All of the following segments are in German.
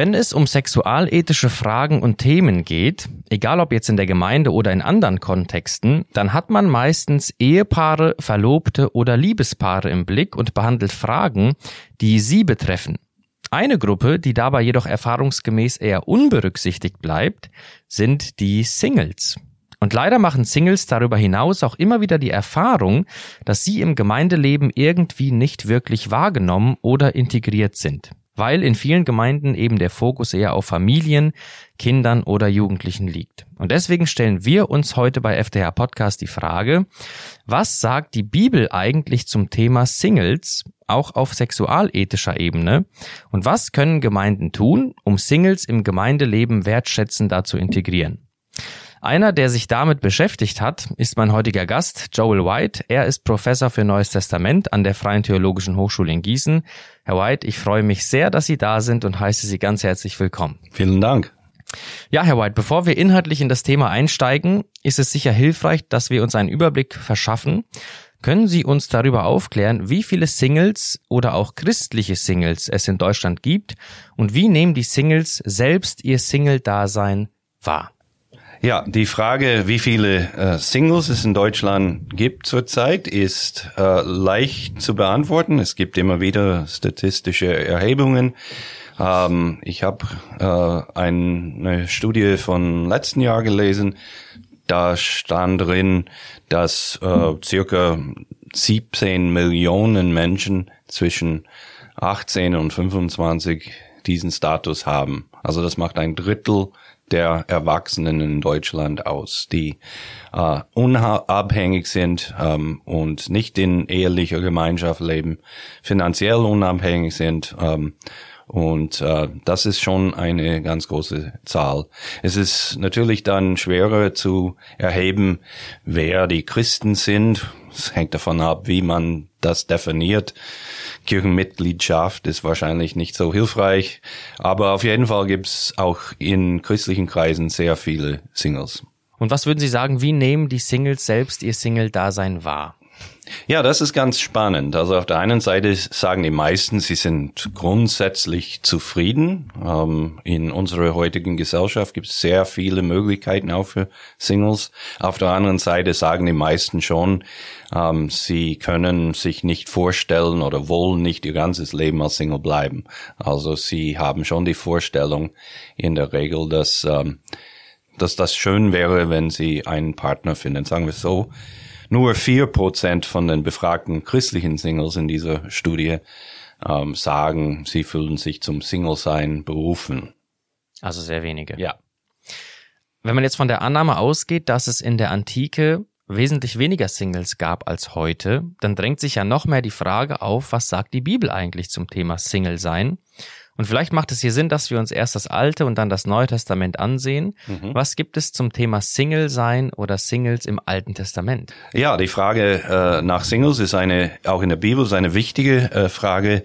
Wenn es um sexualethische Fragen und Themen geht, egal ob jetzt in der Gemeinde oder in anderen Kontexten, dann hat man meistens Ehepaare, Verlobte oder Liebespaare im Blick und behandelt Fragen, die sie betreffen. Eine Gruppe, die dabei jedoch erfahrungsgemäß eher unberücksichtigt bleibt, sind die Singles. Und leider machen Singles darüber hinaus auch immer wieder die Erfahrung, dass sie im Gemeindeleben irgendwie nicht wirklich wahrgenommen oder integriert sind weil in vielen Gemeinden eben der Fokus eher auf Familien, Kindern oder Jugendlichen liegt. Und deswegen stellen wir uns heute bei FDH Podcast die Frage, was sagt die Bibel eigentlich zum Thema Singles, auch auf sexualethischer Ebene? Und was können Gemeinden tun, um Singles im Gemeindeleben wertschätzender zu integrieren? Einer, der sich damit beschäftigt hat, ist mein heutiger Gast, Joel White. Er ist Professor für Neues Testament an der Freien Theologischen Hochschule in Gießen. Herr White, ich freue mich sehr, dass Sie da sind und heiße Sie ganz herzlich willkommen. Vielen Dank. Ja, Herr White, bevor wir inhaltlich in das Thema einsteigen, ist es sicher hilfreich, dass wir uns einen Überblick verschaffen. Können Sie uns darüber aufklären, wie viele Singles oder auch christliche Singles es in Deutschland gibt und wie nehmen die Singles selbst ihr Single-Dasein wahr? Ja, die Frage, wie viele äh, Singles es in Deutschland gibt zurzeit, ist äh, leicht zu beantworten. Es gibt immer wieder statistische Erhebungen. Ähm, ich habe äh, eine Studie von letzten Jahr gelesen. Da stand drin, dass äh, circa 17 Millionen Menschen zwischen 18 und 25 diesen Status haben. Also das macht ein Drittel der Erwachsenen in Deutschland aus, die äh, unabhängig sind ähm, und nicht in ehelicher Gemeinschaft leben, finanziell unabhängig sind. Ähm, und äh, das ist schon eine ganz große Zahl. Es ist natürlich dann schwerer zu erheben, wer die Christen sind. Es hängt davon ab, wie man das definiert. Kirchenmitgliedschaft ist wahrscheinlich nicht so hilfreich, aber auf jeden Fall gibt's auch in christlichen Kreisen sehr viele Singles. Und was würden Sie sagen, wie nehmen die Singles selbst ihr Single-Dasein wahr? Ja, das ist ganz spannend. Also auf der einen Seite sagen die meisten, sie sind grundsätzlich zufrieden. Ähm, in unserer heutigen Gesellschaft gibt es sehr viele Möglichkeiten auch für Singles. Auf der anderen Seite sagen die meisten schon, ähm, sie können sich nicht vorstellen oder wollen nicht ihr ganzes Leben als Single bleiben. Also sie haben schon die Vorstellung in der Regel, dass, ähm, dass das schön wäre, wenn sie einen Partner finden. Sagen wir so nur vier Prozent von den befragten christlichen Singles in dieser Studie ähm, sagen, sie fühlen sich zum Single-Sein berufen. Also sehr wenige. Ja. Wenn man jetzt von der Annahme ausgeht, dass es in der Antike wesentlich weniger Singles gab als heute, dann drängt sich ja noch mehr die Frage auf, was sagt die Bibel eigentlich zum Thema Single sein? Und vielleicht macht es hier Sinn, dass wir uns erst das Alte und dann das Neue Testament ansehen. Mhm. Was gibt es zum Thema Single sein oder Singles im Alten Testament? Ja, die Frage äh, nach Singles ist eine, auch in der Bibel, ist eine wichtige äh, Frage.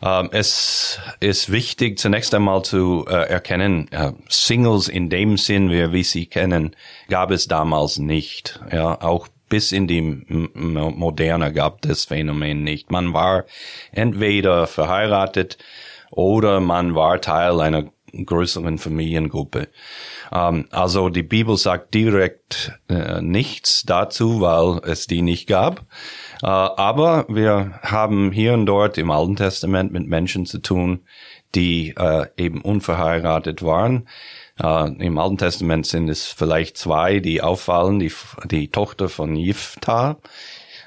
Ähm, es ist wichtig, zunächst einmal zu äh, erkennen, Singles in dem Sinn, wie wir sie kennen, gab es damals nicht. Ja, auch bis in die Moderne gab das Phänomen nicht. Man war entweder verheiratet oder man war Teil einer größeren Familiengruppe. Ähm, also die Bibel sagt direkt äh, nichts dazu, weil es die nicht gab. Äh, aber wir haben hier und dort im Alten Testament mit Menschen zu tun, die äh, eben unverheiratet waren. Uh, Im Alten Testament sind es vielleicht zwei, die auffallen. Die, die Tochter von Jifta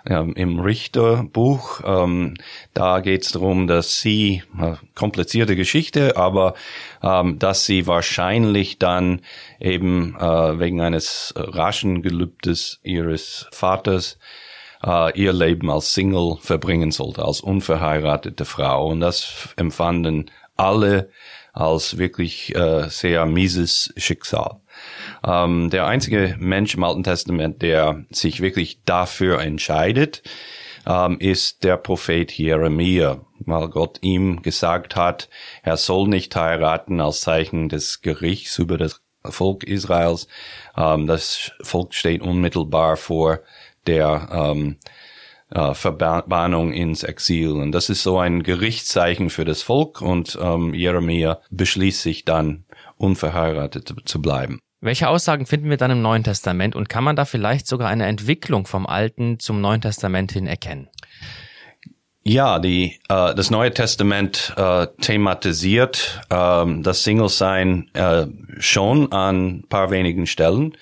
ähm, im Richterbuch. Ähm, da geht es darum, dass sie, äh, komplizierte Geschichte, aber ähm, dass sie wahrscheinlich dann eben äh, wegen eines raschen Gelübdes ihres Vaters äh, ihr Leben als Single verbringen sollte, als unverheiratete Frau. Und das empfanden alle als wirklich äh, sehr mieses Schicksal. Ähm, der einzige Mensch im Alten Testament, der sich wirklich dafür entscheidet, ähm, ist der Prophet Jeremia, weil Gott ihm gesagt hat, er soll nicht heiraten als Zeichen des Gerichts über das Volk Israels. Ähm, das Volk steht unmittelbar vor der ähm, äh, Verbannung ins Exil. Und das ist so ein Gerichtszeichen für das Volk und ähm, Jeremia beschließt sich dann, unverheiratet zu bleiben. Welche Aussagen finden wir dann im Neuen Testament und kann man da vielleicht sogar eine Entwicklung vom Alten zum Neuen Testament hin erkennen? Ja, die, äh, das Neue Testament äh, thematisiert äh, das Single-Sein äh, schon an paar wenigen Stellen.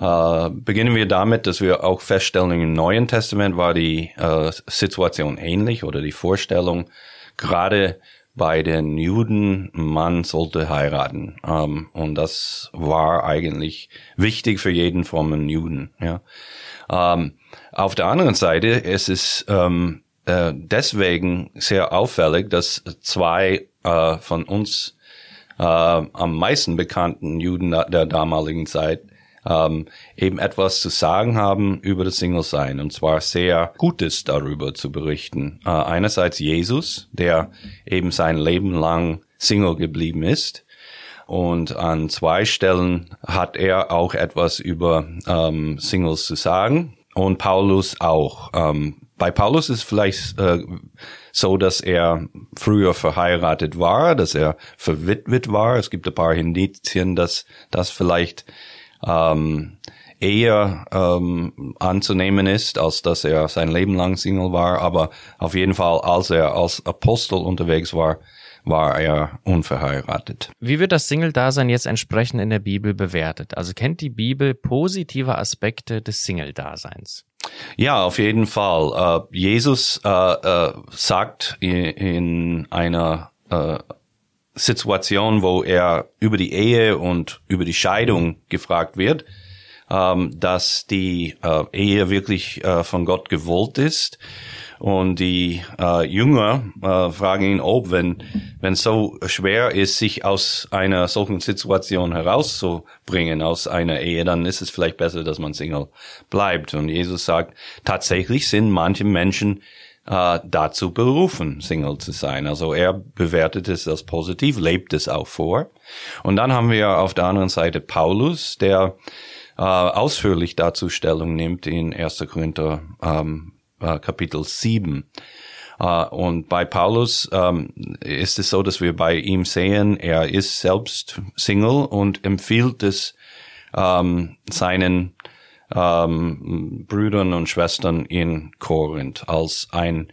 Äh, beginnen wir damit, dass wir auch feststellen, im Neuen Testament war die äh, Situation ähnlich oder die Vorstellung, gerade bei den Juden, man sollte heiraten. Ähm, und das war eigentlich wichtig für jeden frommen Juden. Ja. Ähm, auf der anderen Seite es ist ähm, äh, deswegen sehr auffällig, dass zwei äh, von uns äh, am meisten bekannten Juden der damaligen Zeit ähm, eben etwas zu sagen haben über das Single-Sein und zwar sehr Gutes darüber zu berichten. Äh, einerseits Jesus, der eben sein Leben lang Single geblieben ist und an zwei Stellen hat er auch etwas über ähm, Singles zu sagen und Paulus auch. Ähm, bei Paulus ist vielleicht äh, so, dass er früher verheiratet war, dass er verwitwet war. Es gibt ein paar Indizien, dass das vielleicht ähm, eher ähm, anzunehmen ist, als dass er sein Leben lang Single war. Aber auf jeden Fall, als er als Apostel unterwegs war, war er unverheiratet. Wie wird das Single-Dasein jetzt entsprechend in der Bibel bewertet? Also kennt die Bibel positive Aspekte des Single-Daseins? Ja, auf jeden Fall. Äh, Jesus äh, äh, sagt in, in einer Situation, wo er über die Ehe und über die Scheidung gefragt wird, ähm, dass die äh, Ehe wirklich äh, von Gott gewollt ist. Und die äh, Jünger äh, fragen ihn, ob, wenn wenn es so schwer ist, sich aus einer solchen Situation herauszubringen, aus einer Ehe, dann ist es vielleicht besser, dass man Single bleibt. Und Jesus sagt, tatsächlich sind manche Menschen äh, dazu berufen, Single zu sein. Also er bewertet es als positiv, lebt es auch vor. Und dann haben wir auf der anderen Seite Paulus, der äh, ausführlich dazu Stellung nimmt in 1. Korinther ähm, äh, Kapitel 7. Uh, und bei Paulus ähm, ist es so, dass wir bei ihm sehen, er ist selbst Single und empfiehlt es ähm, seinen ähm, Brüdern und Schwestern in Korinth als ein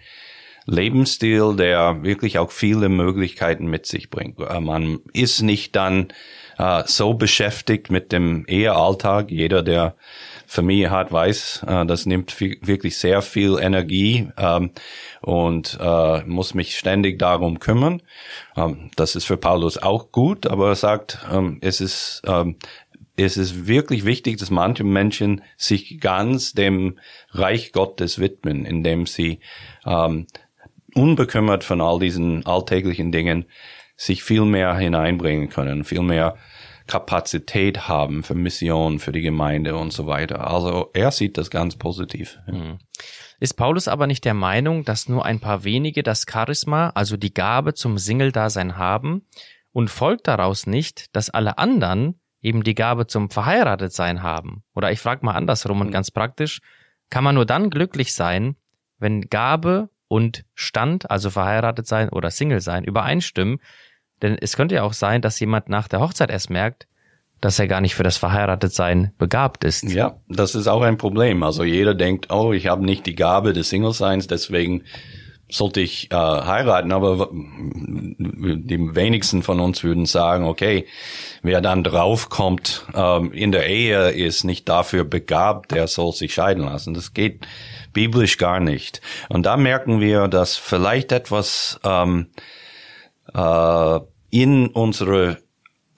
Lebensstil, der wirklich auch viele Möglichkeiten mit sich bringt. Äh, man ist nicht dann äh, so beschäftigt mit dem Ehealltag. Jeder, der Familie hat, weiß, äh, das nimmt viel, wirklich sehr viel Energie ähm, und äh, muss mich ständig darum kümmern. Ähm, das ist für Paulus auch gut, aber er sagt, ähm, es ist ähm, es ist wirklich wichtig, dass manche Menschen sich ganz dem Reich Gottes widmen, indem sie ähm, unbekümmert von all diesen alltäglichen Dingen sich viel mehr hineinbringen können, viel mehr Kapazität haben für Mission, für die Gemeinde und so weiter. Also er sieht das ganz positiv. Mhm. Ist Paulus aber nicht der Meinung, dass nur ein paar wenige das Charisma, also die Gabe zum Single-Dasein haben und folgt daraus nicht, dass alle anderen eben die Gabe zum Verheiratetsein haben. Oder ich frage mal andersrum und mhm. ganz praktisch, kann man nur dann glücklich sein, wenn Gabe und Stand, also verheiratet sein oder Single sein, übereinstimmen. Denn es könnte ja auch sein, dass jemand nach der Hochzeit erst merkt, dass er gar nicht für das Verheiratetsein begabt ist. Ja, das ist auch ein Problem. Also jeder denkt, oh, ich habe nicht die Gabe des Single-Seins, deswegen sollte ich äh, heiraten, aber die wenigsten von uns würden sagen, okay, wer dann draufkommt, ähm, in der Ehe ist nicht dafür begabt, der soll sich scheiden lassen. Das geht biblisch gar nicht. Und da merken wir, dass vielleicht etwas ähm, äh, in unsere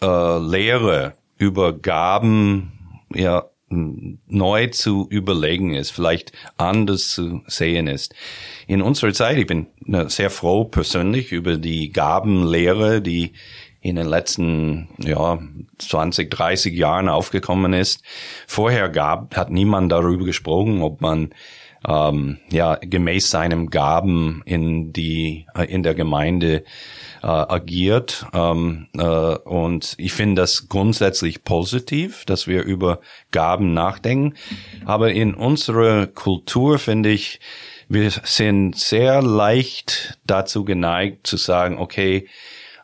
äh, Lehre über Gaben ja neu zu überlegen ist, vielleicht anders zu sehen ist. In unserer Zeit, ich bin sehr froh persönlich über die Gabenlehre, die in den letzten ja 20, 30 Jahren aufgekommen ist. Vorher gab hat niemand darüber gesprochen, ob man ähm, ja gemäß seinem Gaben in die äh, in der Gemeinde äh, agiert ähm, äh, und ich finde das grundsätzlich positiv, dass wir über Gaben nachdenken, aber in unserer Kultur finde ich wir sind sehr leicht dazu geneigt zu sagen, okay,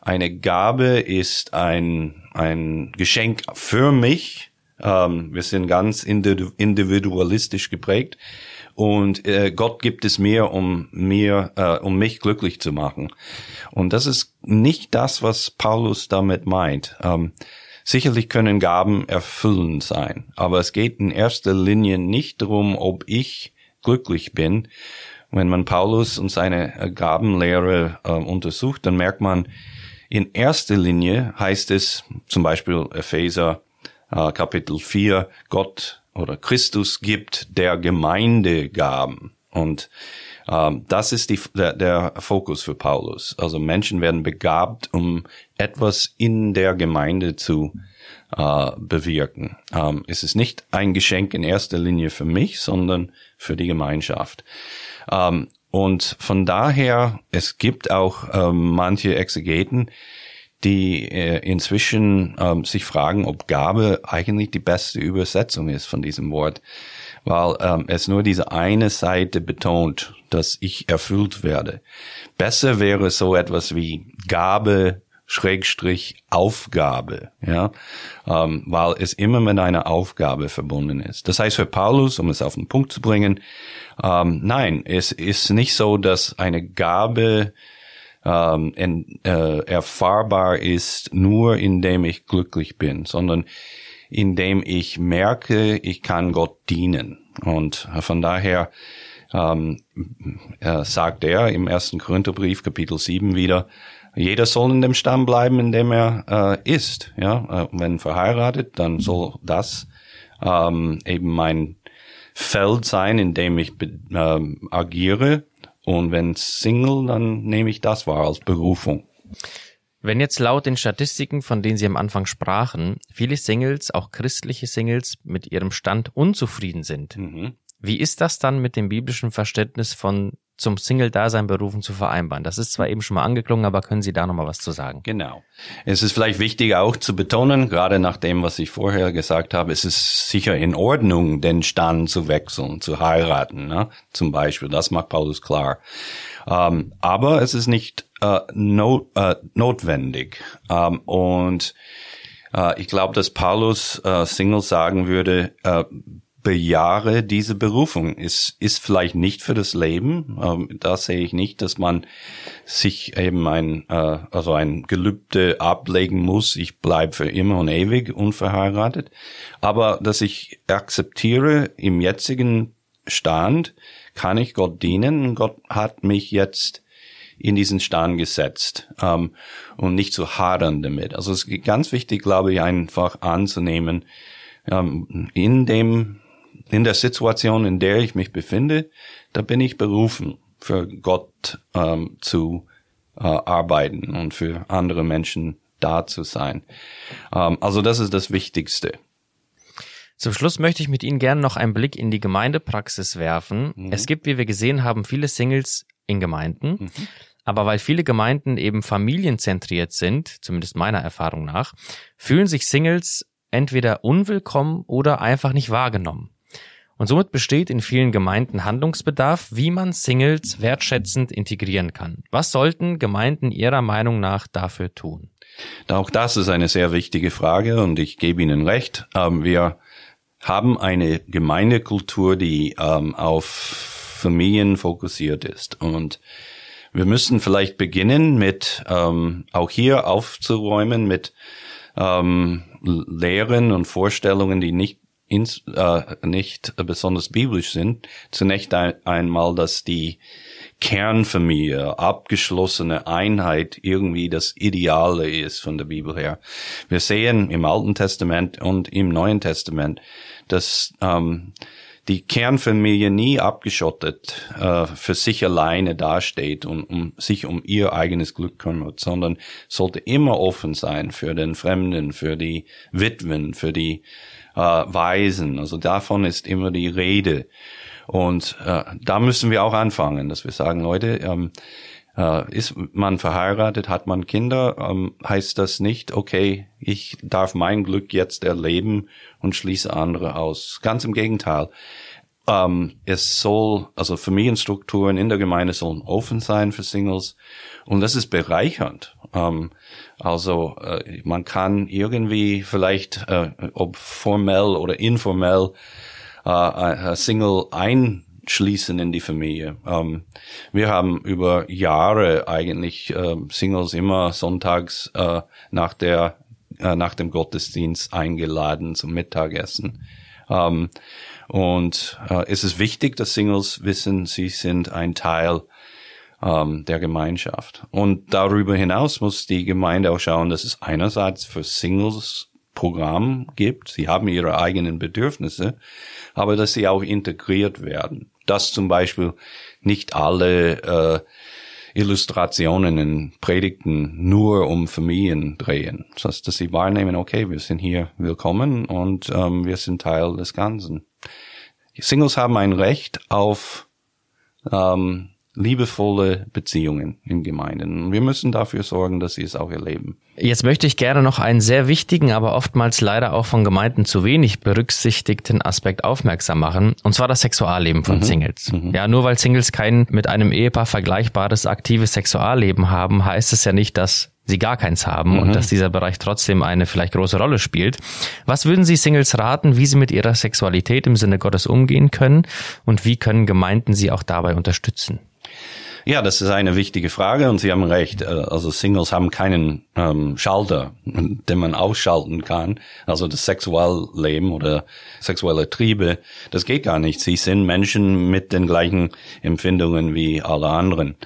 eine Gabe ist ein, ein Geschenk für mich. Ähm, wir sind ganz individualistisch geprägt. Und äh, Gott gibt es mir, um mir, äh, um mich glücklich zu machen. Und das ist nicht das, was Paulus damit meint. Ähm, sicherlich können Gaben erfüllend sein, aber es geht in erster Linie nicht darum, ob ich glücklich bin. Wenn man Paulus und seine äh, Gabenlehre äh, untersucht, dann merkt man, in erster Linie heißt es zum Beispiel Epheser Kapitel 4, Gott oder Christus gibt der Gemeinde Gaben. Und ähm, das ist die, der, der Fokus für Paulus. Also Menschen werden begabt, um etwas in der Gemeinde zu äh, bewirken. Ähm, es ist nicht ein Geschenk in erster Linie für mich, sondern für die Gemeinschaft. Ähm, und von daher, es gibt auch ähm, manche Exegeten, die äh, inzwischen ähm, sich fragen, ob Gabe eigentlich die beste Übersetzung ist von diesem Wort, weil ähm, es nur diese eine Seite betont, dass ich erfüllt werde. Besser wäre so etwas wie Gabe Schrägstrich Aufgabe, ja, ähm, weil es immer mit einer Aufgabe verbunden ist. Das heißt für Paulus, um es auf den Punkt zu bringen, ähm, nein, es ist nicht so, dass eine Gabe ähm, in, äh, erfahrbar ist nur indem ich glücklich bin, sondern indem ich merke, ich kann Gott dienen. Und von daher ähm, äh, sagt er im ersten Korintherbrief Kapitel 7 wieder, jeder soll in dem Stamm bleiben, in dem er äh, ist. Ja, äh, wenn verheiratet, dann soll das ähm, eben mein Feld sein, in dem ich äh, agiere. Und wenn Single, dann nehme ich das wahr als Berufung. Wenn jetzt laut den Statistiken, von denen Sie am Anfang sprachen, viele Singles, auch christliche Singles, mit ihrem Stand unzufrieden sind, mhm. wie ist das dann mit dem biblischen Verständnis von zum Single-Dasein berufen zu vereinbaren. Das ist zwar eben schon mal angeklungen, aber können Sie da nochmal was zu sagen? Genau. Es ist vielleicht wichtig auch zu betonen, gerade nach dem, was ich vorher gesagt habe, es ist sicher in Ordnung, den Stand zu wechseln, zu heiraten, ne? zum Beispiel. Das macht Paulus klar. Ähm, aber es ist nicht äh, not, äh, notwendig. Ähm, und äh, ich glaube, dass Paulus äh, Single sagen würde, äh, bejahre diese Berufung. Es ist vielleicht nicht für das Leben. Ähm, da sehe ich nicht, dass man sich eben ein, äh, also ein Gelübde ablegen muss. Ich bleibe für immer und ewig unverheiratet. Aber dass ich akzeptiere, im jetzigen Stand kann ich Gott dienen. Gott hat mich jetzt in diesen Stand gesetzt ähm, und nicht zu hadern damit. Also es ist ganz wichtig, glaube ich, einfach anzunehmen, ähm, in dem in der Situation, in der ich mich befinde, da bin ich berufen, für Gott ähm, zu äh, arbeiten und für andere Menschen da zu sein. Ähm, also das ist das Wichtigste. Zum Schluss möchte ich mit Ihnen gerne noch einen Blick in die Gemeindepraxis werfen. Mhm. Es gibt, wie wir gesehen haben, viele Singles in Gemeinden. Mhm. Aber weil viele Gemeinden eben familienzentriert sind, zumindest meiner Erfahrung nach, fühlen sich Singles entweder unwillkommen oder einfach nicht wahrgenommen. Und somit besteht in vielen Gemeinden Handlungsbedarf, wie man Singles wertschätzend integrieren kann. Was sollten Gemeinden Ihrer Meinung nach dafür tun? Auch das ist eine sehr wichtige Frage und ich gebe Ihnen recht. Ähm, wir haben eine Gemeindekultur, die ähm, auf Familien fokussiert ist und wir müssen vielleicht beginnen mit ähm, auch hier aufzuräumen mit Lehren und Vorstellungen, die nicht ins, äh, nicht besonders biblisch sind. Zunächst ein, einmal, dass die Kernfamilie, abgeschlossene Einheit irgendwie das Ideale ist von der Bibel her. Wir sehen im Alten Testament und im Neuen Testament, dass ähm, die Kernfamilie nie abgeschottet äh, für sich alleine dasteht und um sich um ihr eigenes Glück kümmert, sondern sollte immer offen sein für den Fremden, für die Witwen, für die äh, Weisen. Also davon ist immer die Rede. Und äh, da müssen wir auch anfangen, dass wir sagen, Leute, ähm, äh, ist man verheiratet, hat man Kinder, ähm, heißt das nicht, okay, ich darf mein Glück jetzt erleben und schließe andere aus. Ganz im Gegenteil. Ähm, es soll, also Familienstrukturen in der Gemeinde sollen offen sein für Singles und das ist bereichernd. Ähm, also äh, man kann irgendwie vielleicht, äh, ob formell oder informell, äh, Single einschließen in die Familie. Ähm, wir haben über Jahre eigentlich äh, Singles immer sonntags äh, nach der äh, nach dem Gottesdienst eingeladen zum Mittagessen. Ähm, und äh, es ist wichtig, dass Singles wissen, sie sind ein Teil ähm, der Gemeinschaft. Und darüber hinaus muss die Gemeinde auch schauen, dass es einerseits für Singles Programm gibt. Sie haben ihre eigenen Bedürfnisse, aber dass sie auch integriert werden. Dass zum Beispiel nicht alle äh, Illustrationen in Predigten nur um Familien drehen. Das heißt, dass sie wahrnehmen, okay, wir sind hier willkommen und ähm, wir sind Teil des Ganzen. Singles haben ein Recht auf ähm, liebevolle Beziehungen in Gemeinden. Wir müssen dafür sorgen, dass sie es auch erleben. Jetzt möchte ich gerne noch einen sehr wichtigen, aber oftmals leider auch von Gemeinden zu wenig berücksichtigten Aspekt aufmerksam machen, und zwar das Sexualleben von mhm. Singles. Mhm. Ja, nur weil Singles kein mit einem Ehepaar vergleichbares aktives Sexualleben haben, heißt es ja nicht, dass sie gar keins haben mhm. und dass dieser Bereich trotzdem eine vielleicht große Rolle spielt. Was würden Sie Singles raten, wie sie mit ihrer Sexualität im Sinne Gottes umgehen können und wie können Gemeinden sie auch dabei unterstützen? Ja, das ist eine wichtige Frage und Sie haben recht. Äh, also Singles haben keinen ähm, Schalter, den man ausschalten kann. Also das Sexualleben oder sexuelle Triebe, das geht gar nicht. Sie sind Menschen mit den gleichen Empfindungen wie alle anderen.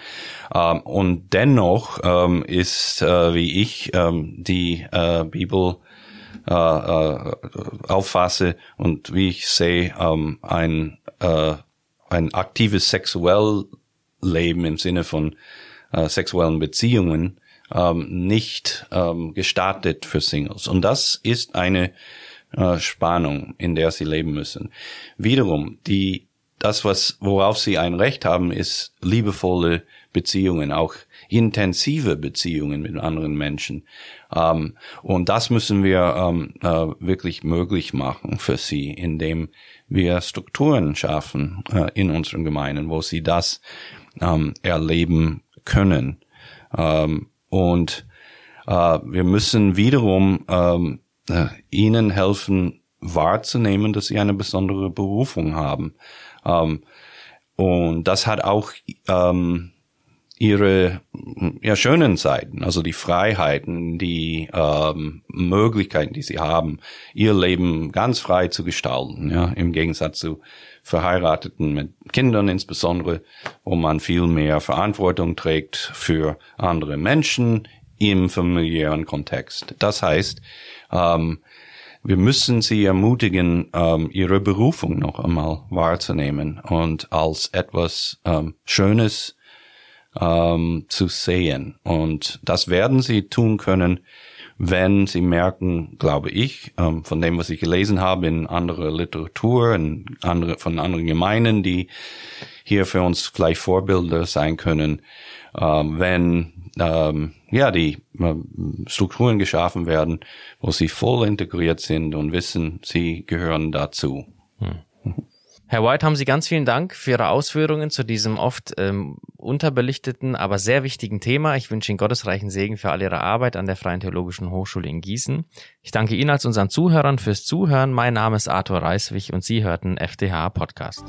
Ähm, und dennoch ähm, ist, äh, wie ich ähm, die äh, Bibel äh, äh, auffasse und wie ich sehe, ähm, ein, äh, ein aktives Sexuell Leben im Sinne von äh, sexuellen Beziehungen ähm, nicht ähm, gestartet für Singles. Und das ist eine äh, Spannung, in der sie leben müssen. Wiederum, die, das, was, worauf sie ein Recht haben, ist liebevolle Beziehungen, auch intensive Beziehungen mit anderen Menschen. Ähm, und das müssen wir ähm, äh, wirklich möglich machen für sie, indem wir Strukturen schaffen äh, in unseren Gemeinden, wo sie das ähm, erleben können. Ähm, und äh, wir müssen wiederum ähm, äh, ihnen helfen, wahrzunehmen, dass sie eine besondere Berufung haben. Ähm, und das hat auch ähm, ihre ja, schönen Seiten, also die Freiheiten, die ähm, Möglichkeiten, die sie haben, ihr Leben ganz frei zu gestalten, ja, im Gegensatz zu Verheirateten mit Kindern insbesondere, wo man viel mehr Verantwortung trägt für andere Menschen im familiären Kontext. Das heißt, ähm, wir müssen sie ermutigen, ähm, ihre Berufung noch einmal wahrzunehmen und als etwas ähm, Schönes ähm, zu sehen. Und das werden sie tun können, wenn sie merken, glaube ich, ähm, von dem, was ich gelesen habe in anderer Literatur, in andere, von anderen Gemeinden, die hier für uns vielleicht Vorbilder sein können, ähm, wenn ähm, ja die äh, Strukturen geschaffen werden, wo sie voll integriert sind und wissen, sie gehören dazu. Hm. Herr White, haben Sie ganz vielen Dank für Ihre Ausführungen zu diesem oft ähm, unterbelichteten, aber sehr wichtigen Thema. Ich wünsche Ihnen gottesreichen Segen für all Ihre Arbeit an der Freien Theologischen Hochschule in Gießen. Ich danke Ihnen als unseren Zuhörern fürs Zuhören. Mein Name ist Arthur Reiswig und Sie hörten FDH Podcast.